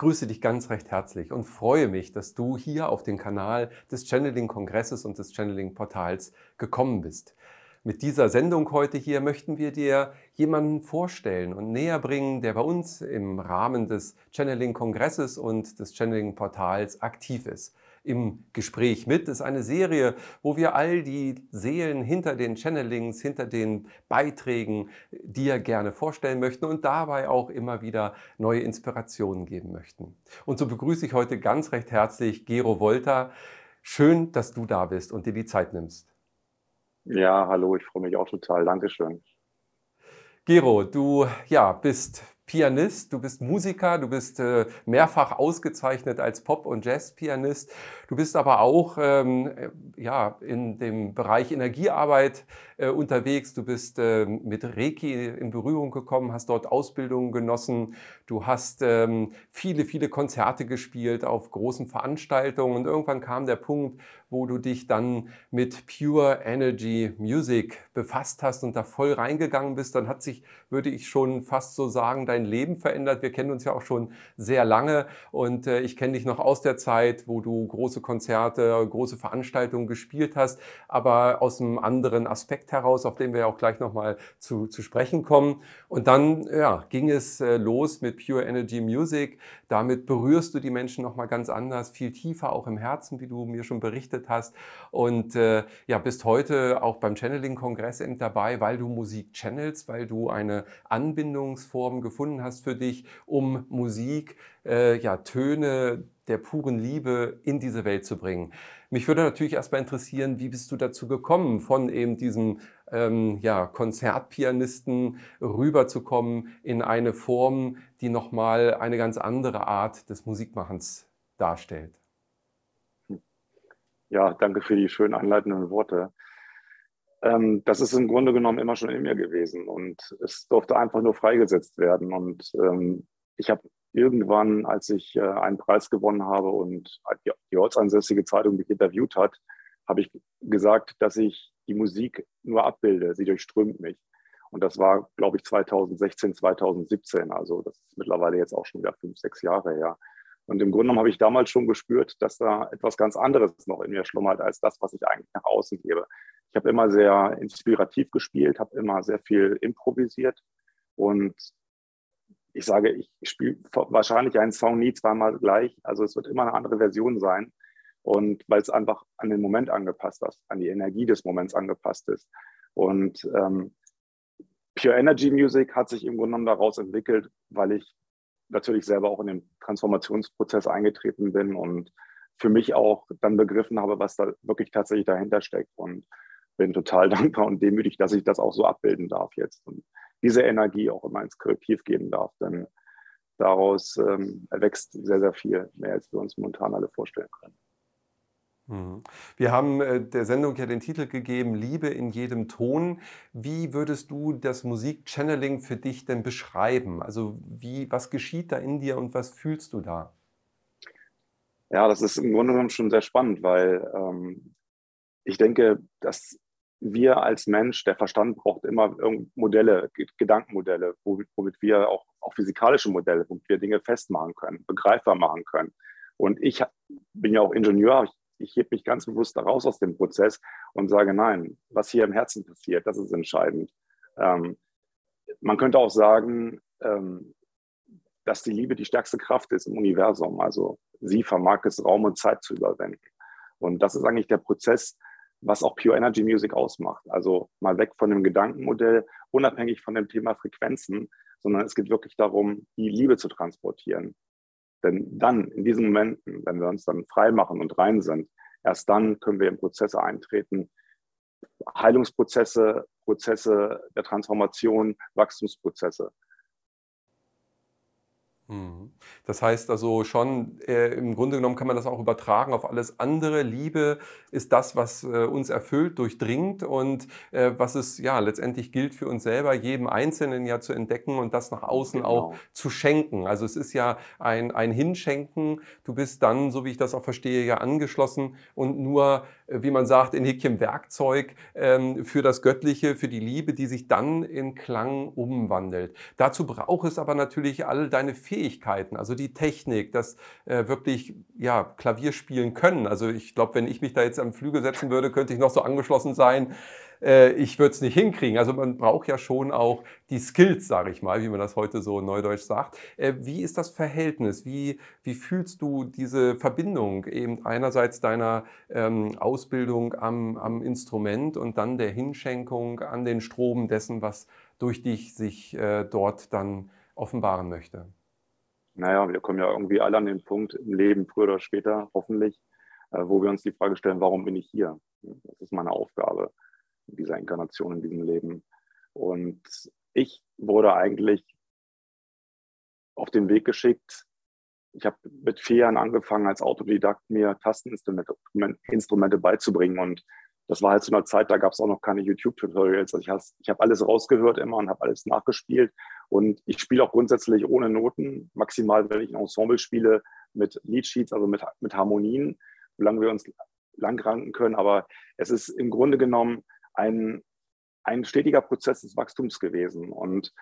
grüße dich ganz recht herzlich und freue mich, dass du hier auf den Kanal des Channeling-Kongresses und des Channeling-Portals gekommen bist. Mit dieser Sendung heute hier möchten wir dir jemanden vorstellen und näher bringen, der bei uns im Rahmen des Channeling-Kongresses und des Channeling-Portals aktiv ist im Gespräch mit. Das ist eine Serie, wo wir all die Seelen hinter den Channelings, hinter den Beiträgen dir gerne vorstellen möchten und dabei auch immer wieder neue Inspirationen geben möchten. Und so begrüße ich heute ganz recht herzlich Gero Wolter. Schön, dass du da bist und dir die Zeit nimmst. Ja, hallo, ich freue mich auch total. Dankeschön. Gero, du ja, bist Pianist, du bist Musiker, du bist äh, mehrfach ausgezeichnet als Pop- und Jazz-Pianist. Du bist aber auch ähm, äh, ja, in dem Bereich Energiearbeit äh, unterwegs. Du bist äh, mit Reiki in Berührung gekommen, hast dort Ausbildungen genossen. Du hast ähm, viele, viele Konzerte gespielt auf großen Veranstaltungen. Und irgendwann kam der Punkt, wo du dich dann mit Pure Energy Music befasst hast und da voll reingegangen bist. Dann hat sich, würde ich schon fast so sagen, dein Leben verändert. Wir kennen uns ja auch schon sehr lange und äh, ich kenne dich noch aus der Zeit, wo du große Konzerte, große Veranstaltungen gespielt hast, aber aus einem anderen Aspekt heraus, auf den wir ja auch gleich nochmal zu, zu sprechen kommen. Und dann ja, ging es äh, los mit Pure Energy Music. Damit berührst du die Menschen nochmal ganz anders, viel tiefer auch im Herzen, wie du mir schon berichtet hast. Und äh, ja, bist heute auch beim Channeling-Kongress dabei, weil du Musik channelst, weil du eine Anbindungsform gefunden hast für dich, um Musik, äh, ja, Töne der puren Liebe in diese Welt zu bringen. Mich würde natürlich erstmal interessieren, wie bist du dazu gekommen, von eben diesem ähm, ja, Konzertpianisten rüberzukommen in eine Form, die nochmal eine ganz andere Art des Musikmachens darstellt? Ja, danke für die schönen anleitenden Worte. Ähm, das ist im Grunde genommen immer schon in mir gewesen und es durfte einfach nur freigesetzt werden. Und ähm, ich habe irgendwann, als ich äh, einen Preis gewonnen habe und die, die ortsansässige Zeitung mich interviewt hat, habe ich gesagt, dass ich die Musik nur abbilde. Sie durchströmt mich. Und das war, glaube ich, 2016, 2017. Also das ist mittlerweile jetzt auch schon wieder fünf, sechs Jahre her. Und im Grunde genommen habe ich damals schon gespürt, dass da etwas ganz anderes noch in mir schlummert als das, was ich eigentlich nach außen gebe. Ich habe immer sehr inspirativ gespielt, habe immer sehr viel improvisiert und ich sage, ich spiele wahrscheinlich einen Song nie zweimal gleich. Also es wird immer eine andere Version sein. Und weil es einfach an den Moment angepasst ist, an die Energie des Moments angepasst ist. Und ähm, Pure Energy Music hat sich im Grunde genommen daraus entwickelt, weil ich natürlich selber auch in den Transformationsprozess eingetreten bin und für mich auch dann begriffen habe, was da wirklich tatsächlich dahinter steckt. Und bin total dankbar und demütig, dass ich das auch so abbilden darf jetzt und diese Energie auch immer ins Kollektiv geben darf. Denn daraus ähm, erwächst sehr, sehr viel mehr, als wir uns momentan alle vorstellen können. Mhm. Wir haben äh, der Sendung ja den Titel gegeben, Liebe in jedem Ton. Wie würdest du das Musikchanneling für dich denn beschreiben? Also wie, was geschieht da in dir und was fühlst du da? Ja, das ist im Grunde genommen schon sehr spannend, weil ähm, ich denke, dass wir als Mensch, der Verstand braucht immer Modelle, Gedankenmodelle, womit wir auch, auch physikalische Modelle, womit wir Dinge festmachen können, begreifbar machen können. Und ich bin ja auch Ingenieur, ich, hebe mich ganz bewusst daraus aus dem Prozess und sage, nein, was hier im Herzen passiert, das ist entscheidend. Ähm, man könnte auch sagen, ähm, dass die Liebe die stärkste Kraft ist im Universum. Also sie vermag es, Raum und Zeit zu überwinden. Und das ist eigentlich der Prozess, was auch Pure Energy Music ausmacht. Also mal weg von dem Gedankenmodell, unabhängig von dem Thema Frequenzen, sondern es geht wirklich darum, die Liebe zu transportieren. Denn dann, in diesen Momenten, wenn wir uns dann frei machen und rein sind, erst dann können wir in Prozesse eintreten, Heilungsprozesse, Prozesse der Transformation, Wachstumsprozesse. Mhm. Das heißt also schon, äh, im Grunde genommen kann man das auch übertragen auf alles andere. Liebe ist das, was äh, uns erfüllt, durchdringt und äh, was es ja letztendlich gilt für uns selber, jedem Einzelnen ja zu entdecken und das nach außen genau. auch zu schenken. Also es ist ja ein, ein Hinschenken. Du bist dann, so wie ich das auch verstehe, ja angeschlossen und nur, äh, wie man sagt, in Häkchen Werkzeug ähm, für das Göttliche, für die Liebe, die sich dann in Klang umwandelt. Dazu braucht es aber natürlich all deine Fähigkeiten Fähigkeiten, also die Technik, das äh, wirklich ja, Klavier spielen können. Also ich glaube, wenn ich mich da jetzt am Flügel setzen würde, könnte ich noch so angeschlossen sein. Äh, ich würde es nicht hinkriegen. Also man braucht ja schon auch die Skills, sage ich mal, wie man das heute so neudeutsch sagt. Äh, wie ist das Verhältnis? Wie, wie fühlst du diese Verbindung eben einerseits deiner ähm, Ausbildung am, am Instrument und dann der Hinschenkung an den Strom dessen, was durch dich sich äh, dort dann offenbaren möchte? Naja, wir kommen ja irgendwie alle an den Punkt im Leben, früher oder später, hoffentlich, äh, wo wir uns die Frage stellen, warum bin ich hier? Das ist meine Aufgabe in dieser Inkarnation, in diesem Leben. Und ich wurde eigentlich auf den Weg geschickt. Ich habe mit vier Jahren angefangen, als Autodidakt mir Tasteninstrumente beizubringen. Und das war halt zu einer Zeit, da gab es auch noch keine YouTube-Tutorials. Also ich, ich habe alles rausgehört immer und habe alles nachgespielt. Und ich spiele auch grundsätzlich ohne Noten, maximal, wenn ich ein Ensemble spiele, mit Leadsheets, also mit, mit Harmonien, solange wir uns langranken können. Aber es ist im Grunde genommen ein, ein stetiger Prozess des Wachstums gewesen. Und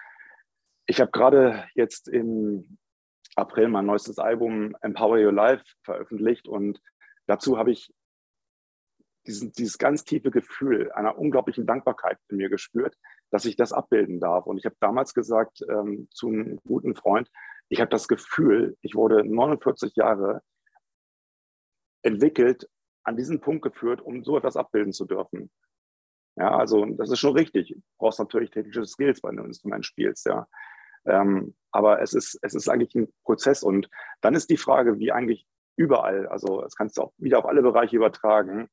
ich habe gerade jetzt im April mein neuestes Album Empower Your Life veröffentlicht und dazu habe ich diesen, dieses ganz tiefe Gefühl einer unglaublichen Dankbarkeit in mir gespürt, dass ich das abbilden darf. Und ich habe damals gesagt ähm, zu einem guten Freund, ich habe das Gefühl, ich wurde 49 Jahre entwickelt, an diesen Punkt geführt, um so etwas abbilden zu dürfen. Ja, also das ist schon richtig. Du brauchst natürlich technische Skills, wenn du ein Instrument spielst, ja. Ähm, aber es ist, es ist eigentlich ein Prozess und dann ist die Frage, wie eigentlich überall, also das kannst du auch wieder auf alle Bereiche übertragen,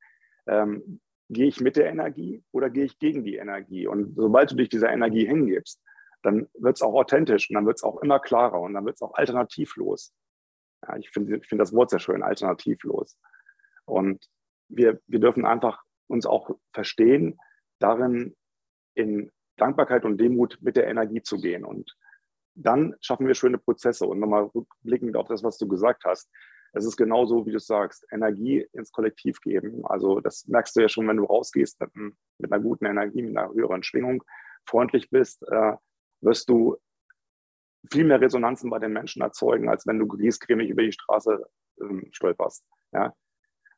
ähm, gehe ich mit der Energie oder gehe ich gegen die Energie? Und sobald du dich dieser Energie hingibst, dann wird es auch authentisch und dann wird es auch immer klarer und dann wird es auch alternativlos. Ja, ich finde ich find das Wort sehr schön, alternativlos. Und wir, wir dürfen einfach uns auch verstehen, darin in Dankbarkeit und Demut mit der Energie zu gehen. Und dann schaffen wir schöne Prozesse. Und nochmal rückblickend auf das, was du gesagt hast. Es ist genauso, wie du sagst, Energie ins Kollektiv geben. Also das merkst du ja schon, wenn du rausgehst mit, mit einer guten Energie, mit einer höheren Schwingung, freundlich bist, äh, wirst du viel mehr Resonanzen bei den Menschen erzeugen, als wenn du griesgrämig über die Straße ähm, stolperst. Ja?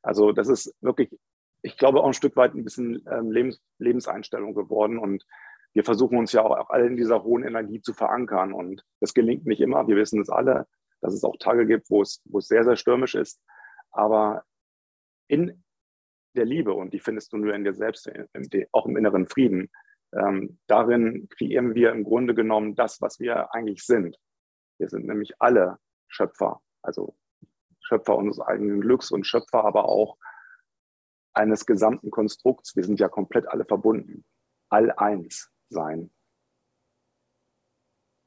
Also das ist wirklich ich glaube, auch ein Stück weit ein bisschen ähm, Lebens Lebenseinstellung geworden. Und wir versuchen uns ja auch alle in dieser hohen Energie zu verankern. Und das gelingt nicht immer. Wir wissen es alle, dass es auch Tage gibt, wo es, wo es sehr, sehr stürmisch ist. Aber in der Liebe, und die findest du nur in dir selbst, auch im inneren Frieden, ähm, darin kreieren wir im Grunde genommen das, was wir eigentlich sind. Wir sind nämlich alle Schöpfer, also Schöpfer unseres eigenen Glücks und Schöpfer aber auch eines gesamten Konstrukts. Wir sind ja komplett alle verbunden. All eins sein.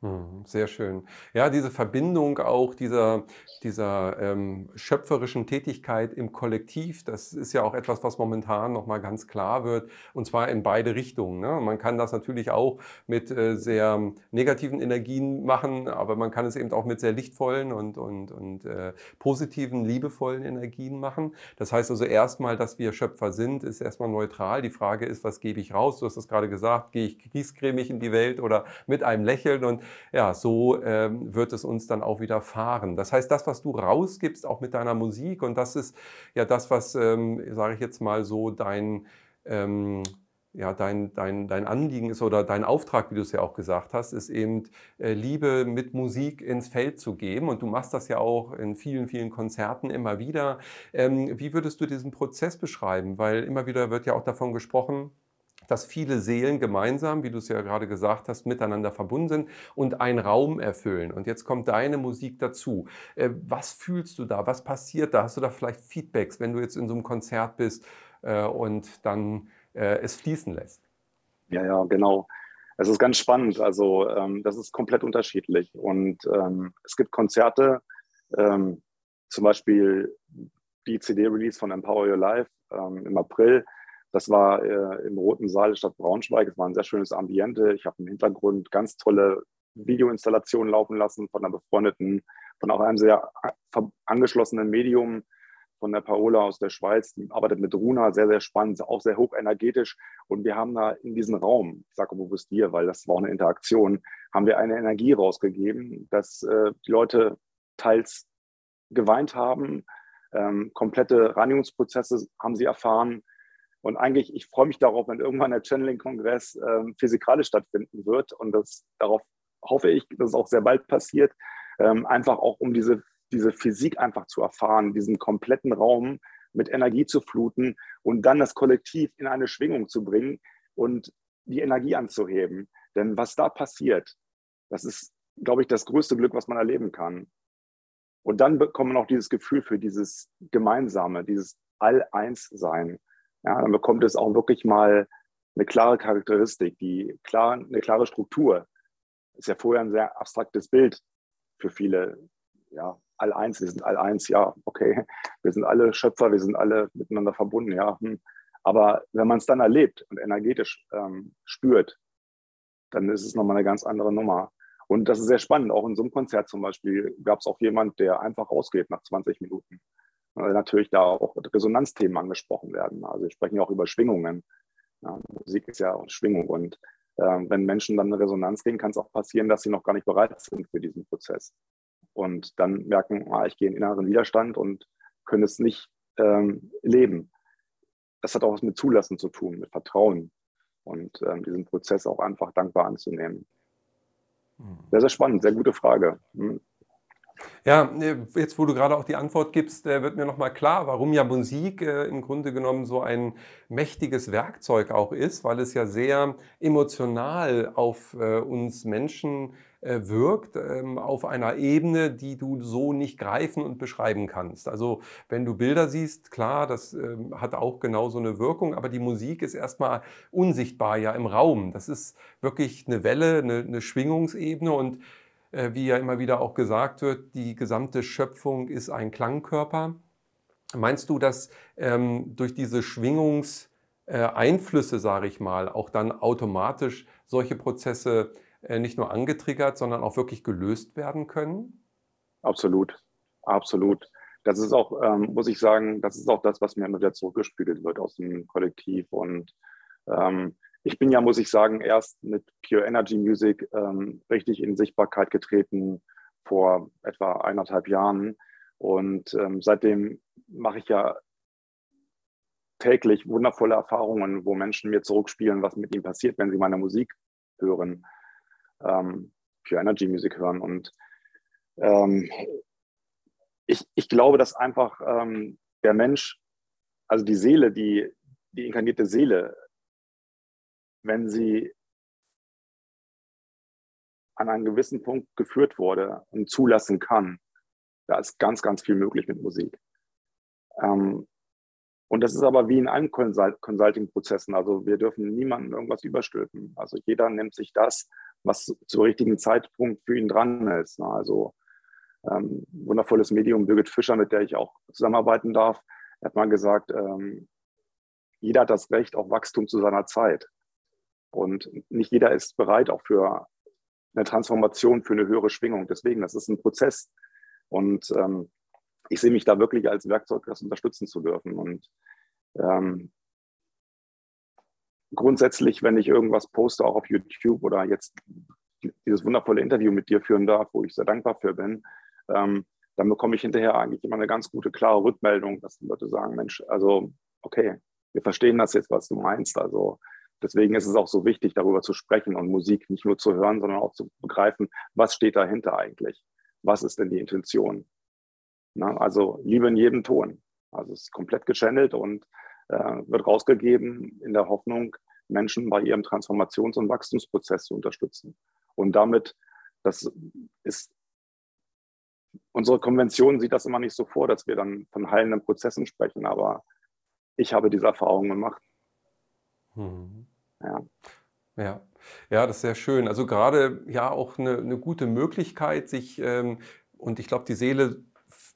Hm, sehr schön. Ja, diese Verbindung auch dieser, dieser ähm, schöpferischen Tätigkeit im Kollektiv, das ist ja auch etwas, was momentan nochmal ganz klar wird, und zwar in beide Richtungen. Ne? Man kann das natürlich auch mit äh, sehr negativen Energien machen, aber man kann es eben auch mit sehr lichtvollen und, und, und äh, positiven, liebevollen Energien machen. Das heißt also erstmal, dass wir Schöpfer sind, ist erstmal neutral. Die Frage ist, was gebe ich raus? Du hast es gerade gesagt, gehe ich griesgrämig in die Welt oder mit einem Lächeln und ja, so ähm, wird es uns dann auch wieder fahren. Das heißt, das, was du rausgibst, auch mit deiner Musik, und das ist ja das, was, ähm, sage ich jetzt mal so, dein, ähm, ja, dein, dein, dein Anliegen ist oder dein Auftrag, wie du es ja auch gesagt hast, ist eben äh, Liebe mit Musik ins Feld zu geben. Und du machst das ja auch in vielen, vielen Konzerten immer wieder. Ähm, wie würdest du diesen Prozess beschreiben? Weil immer wieder wird ja auch davon gesprochen, dass viele Seelen gemeinsam, wie du es ja gerade gesagt hast, miteinander verbunden sind und einen Raum erfüllen. Und jetzt kommt deine Musik dazu. Äh, was fühlst du da? Was passiert da? Hast du da vielleicht Feedbacks, wenn du jetzt in so einem Konzert bist äh, und dann äh, es fließen lässt? Ja, ja, genau. Es ist ganz spannend. Also ähm, das ist komplett unterschiedlich. Und ähm, es gibt Konzerte, ähm, zum Beispiel die CD-Release von Empower Your Life ähm, im April das war äh, im Roten Saal der Stadt Braunschweig. Es war ein sehr schönes Ambiente. Ich habe im Hintergrund ganz tolle Videoinstallationen laufen lassen von einer befreundeten, von auch einem sehr angeschlossenen Medium, von der Paola aus der Schweiz, die arbeitet mit Runa, sehr, sehr spannend, auch sehr hochenergetisch. Und wir haben da in diesem Raum, ich sage bewusst dir, weil das war auch eine Interaktion, haben wir eine Energie rausgegeben, dass äh, die Leute teils geweint haben, ähm, komplette Reinigungsprozesse haben sie erfahren. Und eigentlich, ich freue mich darauf, wenn irgendwann der Channeling-Kongress ähm, physikalisch stattfinden wird. Und das, darauf hoffe ich, dass es auch sehr bald passiert. Ähm, einfach auch, um diese, diese Physik einfach zu erfahren, diesen kompletten Raum mit Energie zu fluten und dann das Kollektiv in eine Schwingung zu bringen und die Energie anzuheben. Denn was da passiert, das ist, glaube ich, das größte Glück, was man erleben kann. Und dann bekommt man auch dieses Gefühl für dieses Gemeinsame, dieses All-Eins-Sein. Ja, dann bekommt es auch wirklich mal eine klare Charakteristik, die klar, eine klare Struktur. Ist ja vorher ein sehr abstraktes Bild für viele. Ja, All-Eins, wir sind All-Eins, ja, okay. Wir sind alle Schöpfer, wir sind alle miteinander verbunden, ja. Hm. Aber wenn man es dann erlebt und energetisch ähm, spürt, dann ist es nochmal eine ganz andere Nummer. Und das ist sehr spannend. Auch in so einem Konzert zum Beispiel gab es auch jemand, der einfach rausgeht nach 20 Minuten. Weil natürlich da auch Resonanzthemen angesprochen werden. Also wir sprechen ja auch über Schwingungen. Ja, Musik ist ja auch Schwingung. Und äh, wenn Menschen dann in Resonanz gehen, kann es auch passieren, dass sie noch gar nicht bereit sind für diesen Prozess. Und dann merken, ah, ich gehe in inneren Widerstand und können es nicht ähm, leben. Das hat auch was mit Zulassen zu tun, mit Vertrauen und ähm, diesen Prozess auch einfach dankbar anzunehmen. Sehr, sehr spannend, sehr gute Frage. Hm. Ja, äh, jetzt wo du gerade auch die Antwort gibst, äh, wird mir nochmal klar, warum ja Musik äh, im Grunde genommen so ein mächtiges Werkzeug auch ist, weil es ja sehr emotional auf uns Menschen wirkt, ähm, auf einer Ebene, die du so nicht greifen und beschreiben kannst. Also wenn du Bilder siehst, klar, das ähm, hat auch genau so eine Wirkung, aber die Musik ist erstmal unsichtbar ja im Raum. Das ist wirklich eine Welle, eine, eine Schwingungsebene und wie ja immer wieder auch gesagt wird, die gesamte Schöpfung ist ein Klangkörper. Meinst du, dass ähm, durch diese Schwingungseinflüsse, äh, sage ich mal, auch dann automatisch solche Prozesse äh, nicht nur angetriggert, sondern auch wirklich gelöst werden können? Absolut, absolut. Das ist auch, ähm, muss ich sagen, das ist auch das, was mir immer wieder zurückgespiegelt wird aus dem Kollektiv. Und ähm, ich bin ja, muss ich sagen, erst mit Pure Energy Music ähm, richtig in Sichtbarkeit getreten vor etwa eineinhalb Jahren. Und ähm, seitdem mache ich ja täglich wundervolle Erfahrungen, wo Menschen mir zurückspielen, was mit ihnen passiert, wenn sie meine Musik hören, ähm, Pure Energy Music hören. Und ähm, ich, ich glaube, dass einfach ähm, der Mensch, also die Seele, die, die inkarnierte Seele, wenn sie an einen gewissen Punkt geführt wurde und zulassen kann, da ist ganz, ganz viel möglich mit Musik. Ähm, und das ist aber wie in allen Consulting-Prozessen. Also wir dürfen niemandem irgendwas überstülpen. Also jeder nimmt sich das, was zum richtigen Zeitpunkt für ihn dran ist. Also ähm, wundervolles Medium Birgit Fischer, mit der ich auch zusammenarbeiten darf, hat mal gesagt, ähm, jeder hat das Recht auf Wachstum zu seiner Zeit. Und nicht jeder ist bereit auch für eine Transformation, für eine höhere Schwingung. Deswegen, das ist ein Prozess. Und ähm, ich sehe mich da wirklich als Werkzeug, das unterstützen zu dürfen. Und ähm, grundsätzlich, wenn ich irgendwas poste, auch auf YouTube oder jetzt dieses wundervolle Interview mit dir führen darf, wo ich sehr dankbar für bin, ähm, dann bekomme ich hinterher eigentlich immer eine ganz gute, klare Rückmeldung, dass die Leute sagen, Mensch, also okay, wir verstehen das jetzt, was du meinst. Also Deswegen ist es auch so wichtig, darüber zu sprechen und Musik nicht nur zu hören, sondern auch zu begreifen, was steht dahinter eigentlich? Was ist denn die Intention? Na, also Liebe in jedem Ton. Also es ist komplett gechannelt und äh, wird rausgegeben in der Hoffnung, Menschen bei ihrem Transformations- und Wachstumsprozess zu unterstützen. Und damit, das ist, unsere Konvention sieht das immer nicht so vor, dass wir dann von heilenden Prozessen sprechen, aber ich habe diese Erfahrung gemacht. Hm. Ja. Ja. Ja, das ist sehr schön. Also gerade ja auch eine, eine gute Möglichkeit, sich, ähm, und ich glaube, die Seele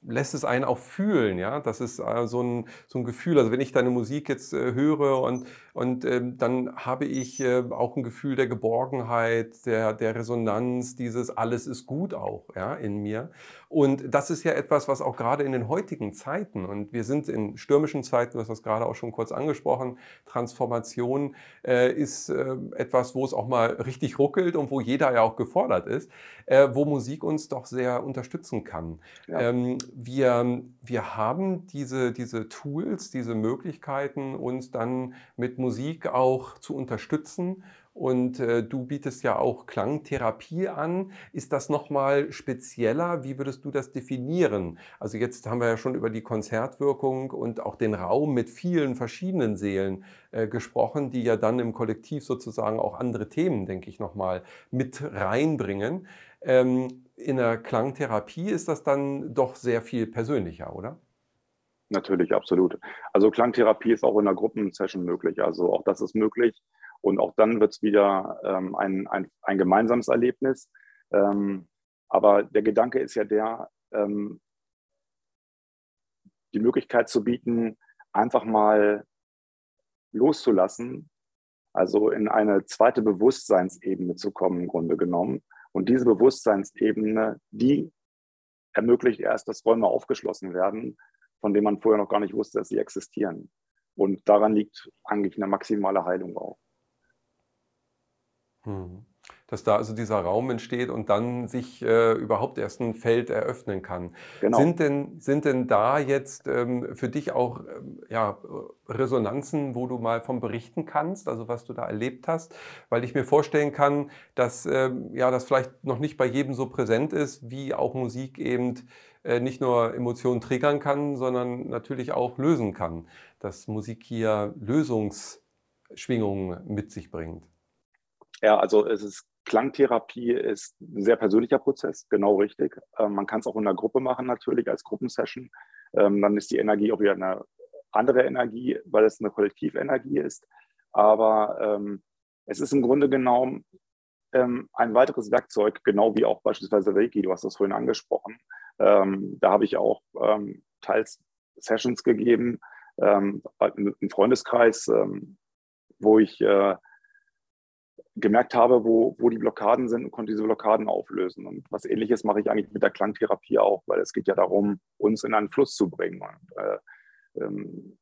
lässt es einen auch fühlen, ja. Das ist äh, so, ein, so ein Gefühl. Also wenn ich deine Musik jetzt äh, höre und, und ähm, dann habe ich äh, auch ein Gefühl der Geborgenheit, der, der Resonanz, dieses alles ist gut auch, ja, in mir. Und das ist ja etwas, was auch gerade in den heutigen Zeiten, und wir sind in stürmischen Zeiten, du hast das gerade auch schon kurz angesprochen, Transformation äh, ist äh, etwas, wo es auch mal richtig ruckelt und wo jeder ja auch gefordert ist, äh, wo Musik uns doch sehr unterstützen kann. Ja. Ähm, wir, wir haben diese, diese Tools, diese Möglichkeiten, uns dann mit Musik auch zu unterstützen und äh, du bietest ja auch Klangtherapie an. Ist das nochmal spezieller? Wie würdest du das definieren? Also jetzt haben wir ja schon über die Konzertwirkung und auch den Raum mit vielen verschiedenen Seelen äh, gesprochen, die ja dann im Kollektiv sozusagen auch andere Themen, denke ich, nochmal mit reinbringen. Ähm, in der Klangtherapie ist das dann doch sehr viel persönlicher, oder? Natürlich, absolut. Also Klangtherapie ist auch in einer Gruppensession möglich. Also auch das ist möglich. Und auch dann wird es wieder ähm, ein, ein, ein, gemeinsames Erlebnis. Ähm, aber der Gedanke ist ja der, ähm, die Möglichkeit zu bieten, einfach mal loszulassen, also in eine zweite Bewusstseinsebene zu kommen, im Grunde genommen. Und diese Bewusstseinsebene, die ermöglicht erst, dass Räume aufgeschlossen werden, von denen man vorher noch gar nicht wusste, dass sie existieren. Und daran liegt eigentlich eine maximale Heilung auch. Mhm. Dass da also dieser Raum entsteht und dann sich äh, überhaupt erst ein Feld eröffnen kann. Genau. Sind, denn, sind denn da jetzt ähm, für dich auch ähm, ja, Resonanzen, wo du mal von berichten kannst, also was du da erlebt hast? Weil ich mir vorstellen kann, dass ähm, ja, das vielleicht noch nicht bei jedem so präsent ist, wie auch Musik eben äh, nicht nur Emotionen triggern kann, sondern natürlich auch lösen kann. Dass Musik hier Lösungsschwingungen mit sich bringt. Ja, also es ist Klangtherapie ist ein sehr persönlicher Prozess, genau richtig. Ähm, man kann es auch in einer Gruppe machen natürlich, als Gruppensession. Ähm, dann ist die Energie auch wieder eine andere Energie, weil es eine Kollektivenergie ist. Aber ähm, es ist im Grunde genommen ähm, ein weiteres Werkzeug, genau wie auch beispielsweise Reiki, du hast das vorhin angesprochen. Ähm, da habe ich auch ähm, teils Sessions gegeben, im Freundeskreis, wo ich äh, gemerkt habe, wo, wo die Blockaden sind und konnte diese Blockaden auflösen. Und was ähnliches mache ich eigentlich mit der Klangtherapie auch, weil es geht ja darum, uns in einen Fluss zu bringen. Und, äh, ähm,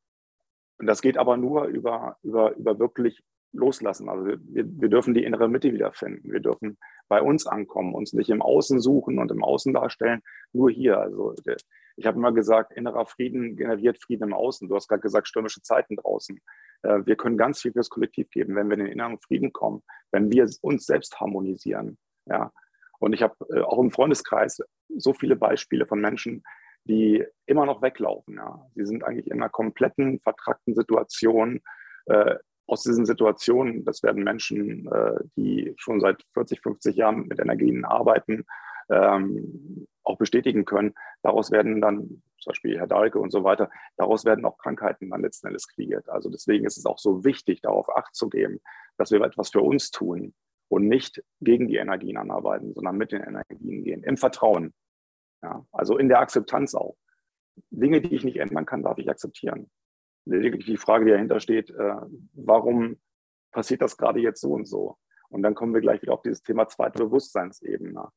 und das geht aber nur über, über, über wirklich loslassen. Also wir, wir dürfen die innere Mitte wiederfinden. Wir dürfen bei uns ankommen, uns nicht im Außen suchen und im Außen darstellen, nur hier. Also der, ich habe immer gesagt, innerer Frieden generiert Frieden im Außen. Du hast gerade gesagt, stürmische Zeiten draußen. Äh, wir können ganz viel fürs Kollektiv geben, wenn wir in den inneren Frieden kommen, wenn wir uns selbst harmonisieren. Ja. Und ich habe äh, auch im Freundeskreis so viele Beispiele von Menschen, die immer noch weglaufen. Ja. Sie sind eigentlich in einer kompletten, vertrackten Situation. Äh, aus diesen Situationen, das werden Menschen, die schon seit 40, 50 Jahren mit Energien arbeiten, ähm, auch bestätigen können. Daraus werden dann, zum Beispiel Herr Dahlke und so weiter, daraus werden auch Krankheiten dann letzten Endes kreiert. Also deswegen ist es auch so wichtig, darauf Acht zu geben, dass wir etwas für uns tun und nicht gegen die Energien anarbeiten, sondern mit den Energien gehen, im Vertrauen. Ja, also in der Akzeptanz auch. Dinge, die ich nicht ändern kann, darf ich akzeptieren. Lediglich die Frage, die dahinter steht, äh, warum passiert das gerade jetzt so und so? Und dann kommen wir gleich wieder auf dieses Thema zweite Bewusstseinsebene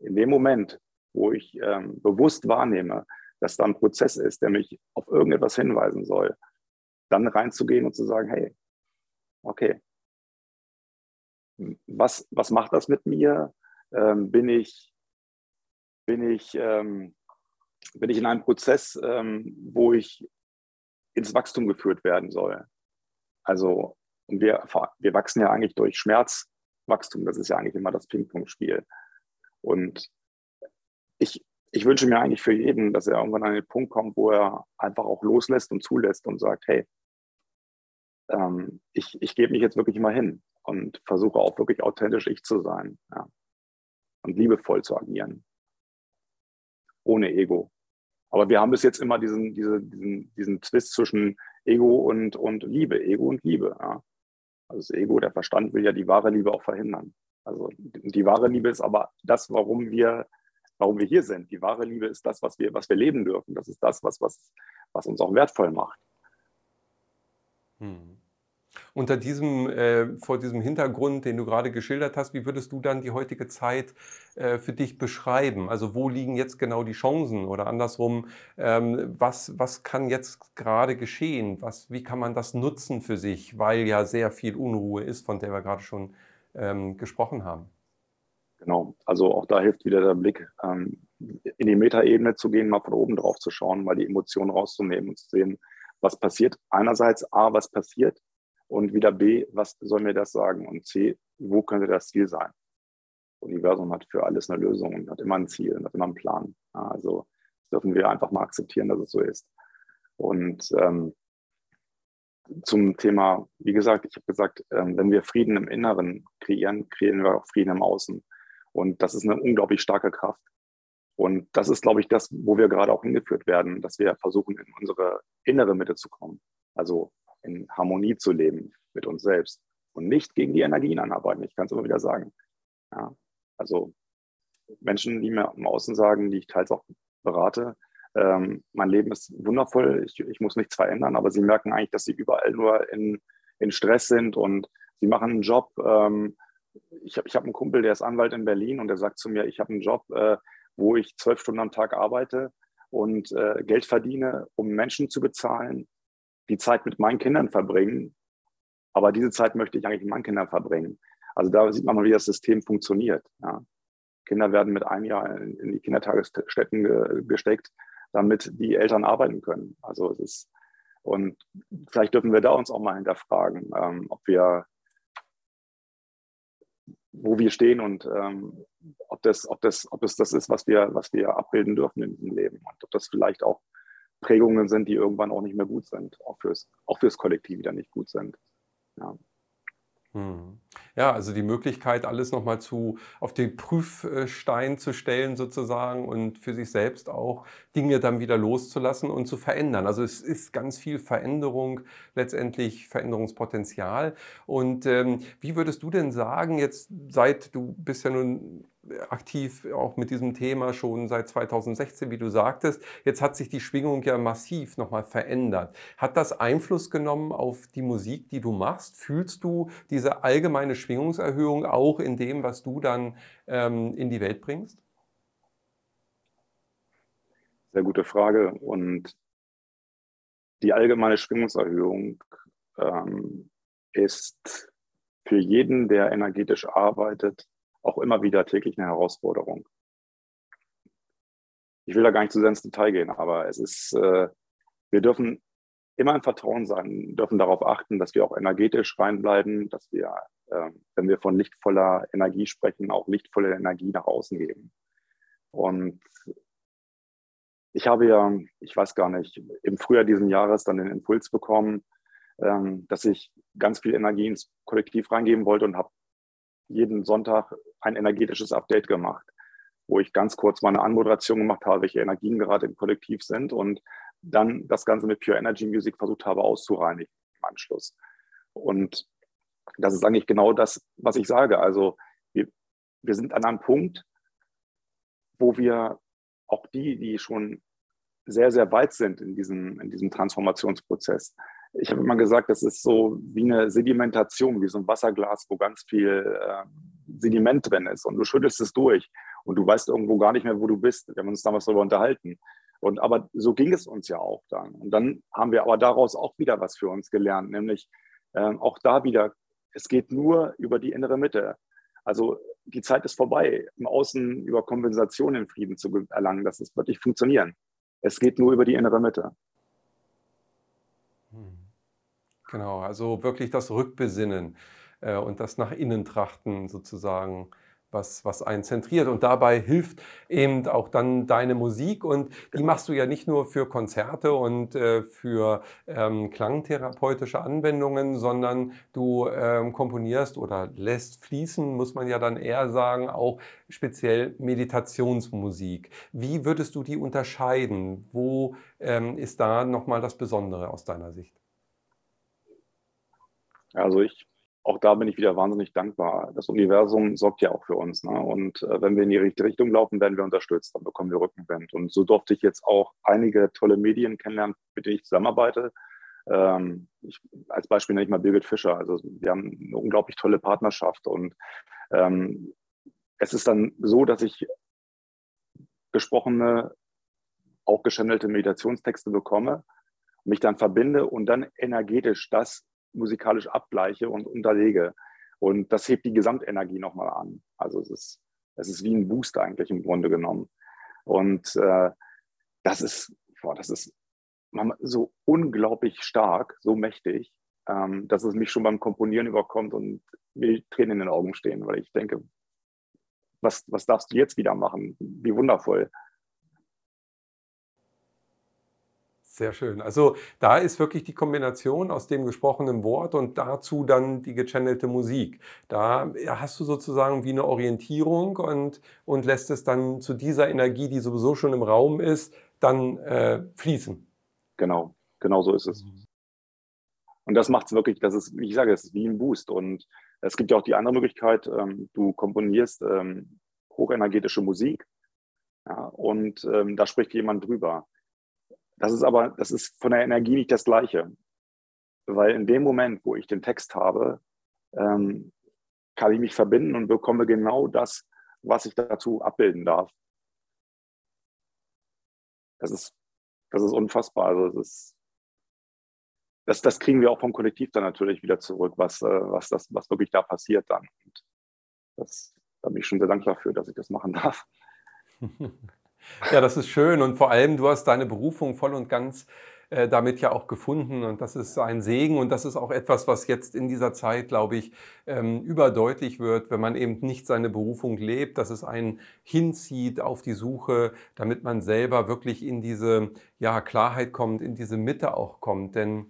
in dem Moment, wo ich ähm, bewusst wahrnehme, dass da ein Prozess ist, der mich auf irgendetwas hinweisen soll, dann reinzugehen und zu sagen, hey, okay, was, was macht das mit mir? Ähm, bin ich, bin ich, ähm, bin ich in einem Prozess, ähm, wo ich ins Wachstum geführt werden soll? Also, wir, wir wachsen ja eigentlich durch Schmerzwachstum, das ist ja eigentlich immer das Ping-Pong-Spiel. Und ich, ich wünsche mir eigentlich für jeden, dass er irgendwann an den Punkt kommt, wo er einfach auch loslässt und zulässt und sagt, hey, ähm, ich, ich gebe mich jetzt wirklich mal hin und versuche auch wirklich authentisch ich zu sein ja. und liebevoll zu agieren, ohne Ego. Aber wir haben bis jetzt immer diesen, diese, diesen, diesen Twist zwischen Ego und, und Liebe, Ego und Liebe. Ja. Also das Ego, der Verstand will ja die wahre Liebe auch verhindern. Also die wahre Liebe ist aber das, warum wir, warum wir hier sind. Die wahre Liebe ist das, was wir, was wir leben dürfen. Das ist das, was, was, was uns auch wertvoll macht. Hm. unter diesem, äh, vor diesem Hintergrund, den du gerade geschildert hast, wie würdest du dann die heutige Zeit äh, für dich beschreiben? Also wo liegen jetzt genau die Chancen oder andersrum, ähm, was, was kann jetzt gerade geschehen? Was, wie kann man das nutzen für sich, weil ja sehr viel Unruhe ist, von der wir gerade schon ähm, gesprochen haben? Genau, also auch da hilft wieder der Blick, ähm, in die Metaebene zu gehen, mal von oben drauf zu schauen, mal die Emotionen rauszunehmen und zu sehen, was passiert. Einerseits A, was passiert und wieder B, was soll mir das sagen und C, wo könnte das Ziel sein? Das Universum hat für alles eine Lösung und hat immer ein Ziel und hat immer einen Plan. Also dürfen wir einfach mal akzeptieren, dass es so ist. Und ähm, zum Thema, wie gesagt, ich habe gesagt, ähm, wenn wir Frieden im Inneren kreieren, kreieren wir auch Frieden im Außen. Und das ist eine unglaublich starke Kraft. Und das ist, glaube ich, das, wo wir gerade auch hingeführt werden, dass wir versuchen, in unsere innere Mitte zu kommen. Also in Harmonie zu leben mit uns selbst und nicht gegen die Energien anarbeiten. Ich kann es immer wieder sagen. Ja, also Menschen, die mir im Außen sagen, die ich teils auch berate, ähm, mein Leben ist wundervoll, ich, ich, muss nichts verändern, aber sie merken eigentlich, dass sie überall nur in, in Stress sind und sie machen einen Job. Ähm, ich habe ich hab einen Kumpel, der ist Anwalt in Berlin und der sagt zu mir, ich habe einen Job, äh, wo ich zwölf Stunden am Tag arbeite und äh, Geld verdiene, um Menschen zu bezahlen, die Zeit mit meinen Kindern verbringen. Aber diese Zeit möchte ich eigentlich mit meinen Kindern verbringen. Also da sieht man mal, wie das System funktioniert. Ja. Kinder werden mit einem Jahr in, die Kindertagesstätten ge, gesteckt, damit die Eltern arbeiten können. Also es ist, und vielleicht dürfen wir da uns auch mal hinterfragen, ähm, ob wir wo wir stehen und ähm, ob, das, ob, das, ob es das ist, was wir, was wir abbilden dürfen in diesem Leben und ob das vielleicht auch Prägungen sind, die irgendwann auch nicht mehr gut sind, auch fürs, auch fürs Kollektiv wieder nicht gut sind. Ja. Hm. Ja, also die Möglichkeit, alles nochmal zu, auf den Prüfstein zu stellen sozusagen und für sich selbst auch Dinge dann wieder loszulassen und zu verändern. Also es ist ganz viel Veränderung, letztendlich Veränderungspotenzial. Und ähm, wie würdest du denn sagen, jetzt seit du bist ja nun aktiv auch mit diesem Thema schon seit 2016, wie du sagtest. Jetzt hat sich die Schwingung ja massiv nochmal verändert. Hat das Einfluss genommen auf die Musik, die du machst? Fühlst du diese allgemeine Schwingungserhöhung auch in dem, was du dann ähm, in die Welt bringst? Sehr gute Frage. Und die allgemeine Schwingungserhöhung ähm, ist für jeden, der energetisch arbeitet, auch immer wieder täglich eine Herausforderung. Ich will da gar nicht zu sehr ins Detail gehen, aber es ist, äh, wir dürfen immer im Vertrauen sein, dürfen darauf achten, dass wir auch energetisch reinbleiben, dass wir, äh, wenn wir von lichtvoller Energie sprechen, auch lichtvolle Energie nach außen geben. Und ich habe ja, ich weiß gar nicht, im Frühjahr diesen Jahres dann den Impuls bekommen, ähm, dass ich ganz viel Energie ins Kollektiv reingeben wollte und habe jeden Sonntag ein energetisches Update gemacht, wo ich ganz kurz mal eine Anmoderation gemacht habe, welche Energien gerade im Kollektiv sind und dann das Ganze mit Pure Energy Music versucht habe auszureinigen im Anschluss. Und das ist eigentlich genau das, was ich sage. Also wir, wir sind an einem Punkt, wo wir auch die, die schon sehr, sehr weit sind in diesem, in diesem Transformationsprozess, ich habe immer gesagt, das ist so wie eine Sedimentation, wie so ein Wasserglas, wo ganz viel äh, Sediment drin ist und du schüttelst es durch und du weißt irgendwo gar nicht mehr, wo du bist. Wir haben uns damals darüber unterhalten. Und aber so ging es uns ja auch dann. Und dann haben wir aber daraus auch wieder was für uns gelernt, nämlich äh, auch da wieder, es geht nur über die innere Mitte. Also die Zeit ist vorbei, im Außen über Kompensation in Frieden zu erlangen. Das ist wirklich funktionieren. Es geht nur über die innere Mitte. Genau, also wirklich das Rückbesinnen äh, und das nach innen trachten sozusagen, was, was einen zentriert. Und dabei hilft eben auch dann deine Musik. Und die genau. machst du ja nicht nur für Konzerte und äh, für ähm, klangtherapeutische Anwendungen, sondern du ähm, komponierst oder lässt fließen, muss man ja dann eher sagen, auch speziell Meditationsmusik. Wie würdest du die unterscheiden? Wo ähm, ist da nochmal das Besondere aus deiner Sicht? Also ich, auch da bin ich wieder wahnsinnig dankbar. Das Universum sorgt ja auch für uns. Ne? Und äh, wenn wir in die richtige Richtung laufen, werden wir unterstützt, dann bekommen wir Rückenwind. Und so durfte ich jetzt auch einige tolle Medien kennenlernen, mit denen ich zusammenarbeite. Ähm, ich, als Beispiel nenne ich mal Birgit Fischer. Also wir haben eine unglaublich tolle Partnerschaft und ähm, es ist dann so, dass ich gesprochene, auch geschändelte Meditationstexte bekomme, mich dann verbinde und dann energetisch das musikalisch abgleiche und unterlege. Und das hebt die Gesamtenergie nochmal an. Also es ist, es ist wie ein Boost eigentlich im Grunde genommen. Und äh, das ist, boah, das ist so unglaublich stark, so mächtig, ähm, dass es mich schon beim Komponieren überkommt und mir Tränen in den Augen stehen, weil ich denke, was, was darfst du jetzt wieder machen? Wie wundervoll. Sehr schön. Also da ist wirklich die Kombination aus dem gesprochenen Wort und dazu dann die gechannelte Musik. Da hast du sozusagen wie eine Orientierung und, und lässt es dann zu dieser Energie, die sowieso schon im Raum ist, dann äh, fließen. Genau, genau so ist es. Und das macht es wirklich, das ist, wie ich sage, es ist wie ein Boost. Und es gibt ja auch die andere Möglichkeit, ähm, du komponierst ähm, hochenergetische Musik ja, und ähm, da spricht jemand drüber. Das ist aber, das ist von der Energie nicht das Gleiche. Weil in dem Moment, wo ich den Text habe, ähm, kann ich mich verbinden und bekomme genau das, was ich dazu abbilden darf. Das ist, das ist unfassbar. Also das, ist, das, das kriegen wir auch vom Kollektiv dann natürlich wieder zurück, was, äh, was, das, was wirklich da passiert dann. Und das, da bin ich schon sehr dankbar für, dass ich das machen darf. Ja, das ist schön. Und vor allem, du hast deine Berufung voll und ganz äh, damit ja auch gefunden. Und das ist ein Segen. Und das ist auch etwas, was jetzt in dieser Zeit, glaube ich, ähm, überdeutlich wird, wenn man eben nicht seine Berufung lebt, dass es einen hinzieht auf die Suche, damit man selber wirklich in diese ja, Klarheit kommt, in diese Mitte auch kommt. Denn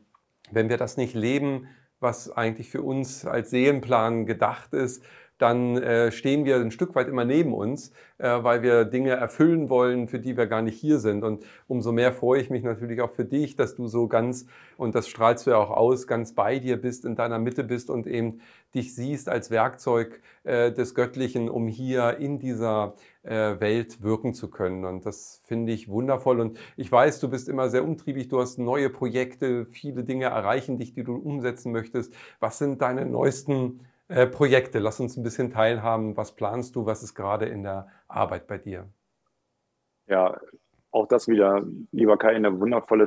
wenn wir das nicht leben, was eigentlich für uns als Seelenplan gedacht ist, dann äh, stehen wir ein Stück weit immer neben uns, äh, weil wir Dinge erfüllen wollen, für die wir gar nicht hier sind. Und umso mehr freue ich mich natürlich auch für dich, dass du so ganz, und das strahlst du ja auch aus, ganz bei dir bist, in deiner Mitte bist und eben dich siehst als Werkzeug äh, des Göttlichen, um hier in dieser äh, Welt wirken zu können. Und das finde ich wundervoll. Und ich weiß, du bist immer sehr umtriebig, du hast neue Projekte, viele Dinge erreichen dich, die du umsetzen möchtest. Was sind deine neuesten äh, Projekte. Lass uns ein bisschen teilhaben. Was planst du? Was ist gerade in der Arbeit bei dir? Ja, auch das wieder, lieber Kai, eine wundervolle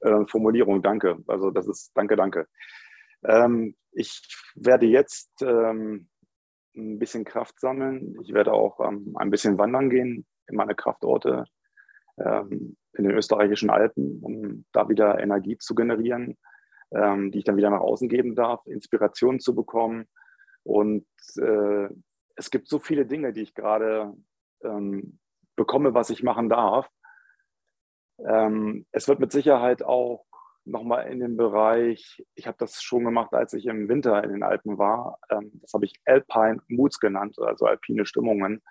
äh, Formulierung. Danke. Also das ist, danke, danke. Ähm, ich werde jetzt ähm, ein bisschen Kraft sammeln. Ich werde auch ähm, ein bisschen wandern gehen in meine Kraftorte ähm, in den österreichischen Alpen, um da wieder Energie zu generieren ähm, die ich dann wieder nach außen geben darf, Inspiration zu bekommen. Und äh, es gibt so viele Dinge, die ich gerade ähm, bekomme, was ich machen darf. Ähm, es wird mit Sicherheit auch nochmal in dem Bereich, ich habe das schon gemacht, als ich im Winter in den Alpen war, ähm, das habe ich Alpine Moods genannt, also alpine Stimmungen.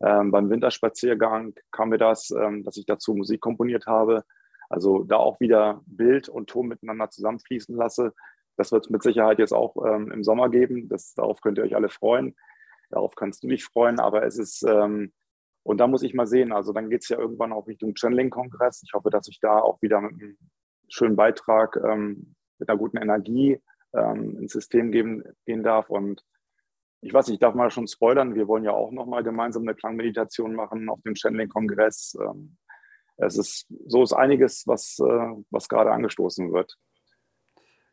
Ähm, beim Winterspaziergang kam mir das, ähm, dass ich dazu Musik komponiert habe. Also da auch wieder Bild und Ton miteinander zusammenfließen lasse. Das wird es mit Sicherheit jetzt auch ähm, im Sommer geben. Das, darauf könnt ihr euch alle freuen. Darauf kannst du dich freuen. Aber es ist, ähm, und da muss ich mal sehen, also dann geht es ja irgendwann auch Richtung Channeling-Kongress. Ich hoffe, dass ich da auch wieder mit einem schönen Beitrag, ähm, mit einer guten Energie ähm, ins System geben, gehen darf. Und ich weiß ich darf mal schon spoilern. Wir wollen ja auch nochmal gemeinsam eine Klangmeditation machen auf dem Channeling-Kongress. Es ist, so ist einiges, was, äh, was gerade angestoßen wird.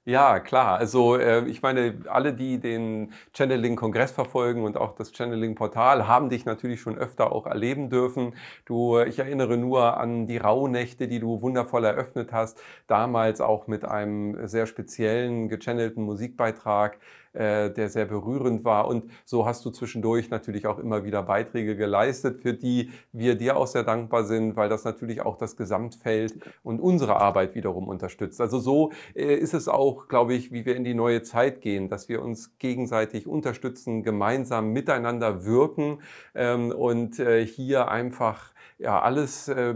Ja, klar. Also äh, ich meine, alle, die den Channeling-Kongress verfolgen und auch das Channeling-Portal, haben dich natürlich schon öfter auch erleben dürfen. Du, ich erinnere nur an die Rauhnächte, die du wundervoll eröffnet hast, damals auch mit einem sehr speziellen gechannelten Musikbeitrag äh, der sehr berührend war. Und so hast du zwischendurch natürlich auch immer wieder Beiträge geleistet, für die wir dir auch sehr dankbar sind, weil das natürlich auch das Gesamtfeld und unsere Arbeit wiederum unterstützt. Also so äh, ist es auch, glaube ich, wie wir in die neue Zeit gehen, dass wir uns gegenseitig unterstützen, gemeinsam miteinander wirken ähm, und äh, hier einfach ja, alles äh,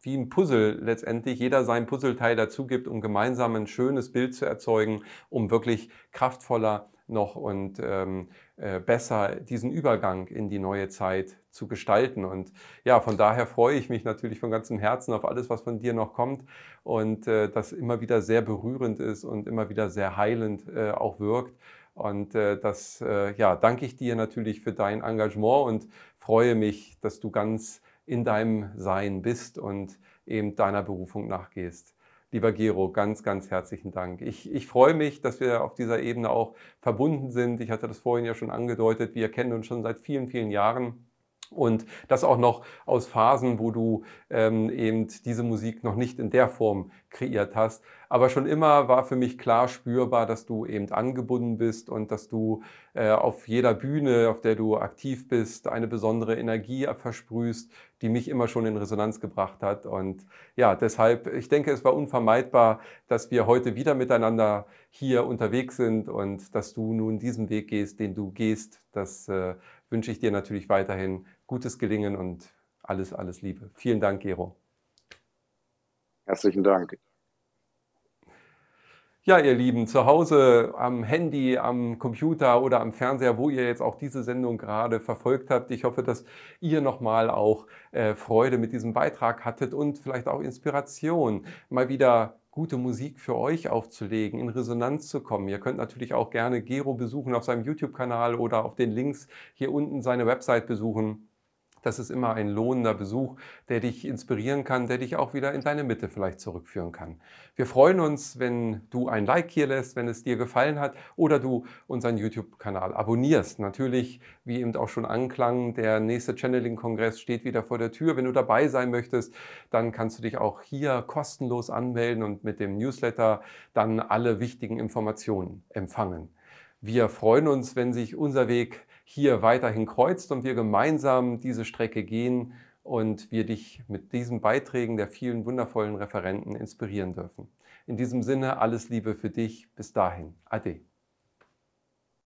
wie ein Puzzle letztendlich, jeder sein Puzzleteil dazu gibt, um gemeinsam ein schönes Bild zu erzeugen, um wirklich kraftvoller noch und ähm, äh, besser diesen Übergang in die neue Zeit zu gestalten. Und ja, von daher freue ich mich natürlich von ganzem Herzen auf alles, was von dir noch kommt und äh, das immer wieder sehr berührend ist und immer wieder sehr heilend äh, auch wirkt. Und äh, das äh, ja, danke ich dir natürlich für dein Engagement und freue mich, dass du ganz in deinem Sein bist und eben deiner Berufung nachgehst. Lieber Gero, ganz, ganz herzlichen Dank. Ich, ich freue mich, dass wir auf dieser Ebene auch verbunden sind. Ich hatte das vorhin ja schon angedeutet. Wir kennen uns schon seit vielen, vielen Jahren. Und das auch noch aus Phasen, wo du ähm, eben diese Musik noch nicht in der Form kreiert hast. Aber schon immer war für mich klar spürbar, dass du eben angebunden bist und dass du äh, auf jeder Bühne, auf der du aktiv bist, eine besondere Energie versprühst, die mich immer schon in Resonanz gebracht hat. Und ja, deshalb, ich denke, es war unvermeidbar, dass wir heute wieder miteinander hier unterwegs sind und dass du nun diesen Weg gehst, den du gehst. Das äh, wünsche ich dir natürlich weiterhin gutes Gelingen und alles, alles Liebe. Vielen Dank, Gero. Herzlichen Dank. Ja, ihr Lieben, zu Hause am Handy, am Computer oder am Fernseher, wo ihr jetzt auch diese Sendung gerade verfolgt habt. Ich hoffe, dass ihr nochmal auch äh, Freude mit diesem Beitrag hattet und vielleicht auch Inspiration, mal wieder gute Musik für euch aufzulegen, in Resonanz zu kommen. Ihr könnt natürlich auch gerne Gero besuchen auf seinem YouTube-Kanal oder auf den Links hier unten seine Website besuchen. Das ist immer ein lohnender Besuch, der dich inspirieren kann, der dich auch wieder in deine Mitte vielleicht zurückführen kann. Wir freuen uns, wenn du ein Like hier lässt, wenn es dir gefallen hat oder du unseren YouTube-Kanal abonnierst. Natürlich, wie eben auch schon anklang, der nächste Channeling-Kongress steht wieder vor der Tür. Wenn du dabei sein möchtest, dann kannst du dich auch hier kostenlos anmelden und mit dem Newsletter dann alle wichtigen Informationen empfangen. Wir freuen uns, wenn sich unser Weg hier weiterhin kreuzt und wir gemeinsam diese Strecke gehen und wir dich mit diesen Beiträgen der vielen wundervollen Referenten inspirieren dürfen. In diesem Sinne alles Liebe für dich. Bis dahin. Ade.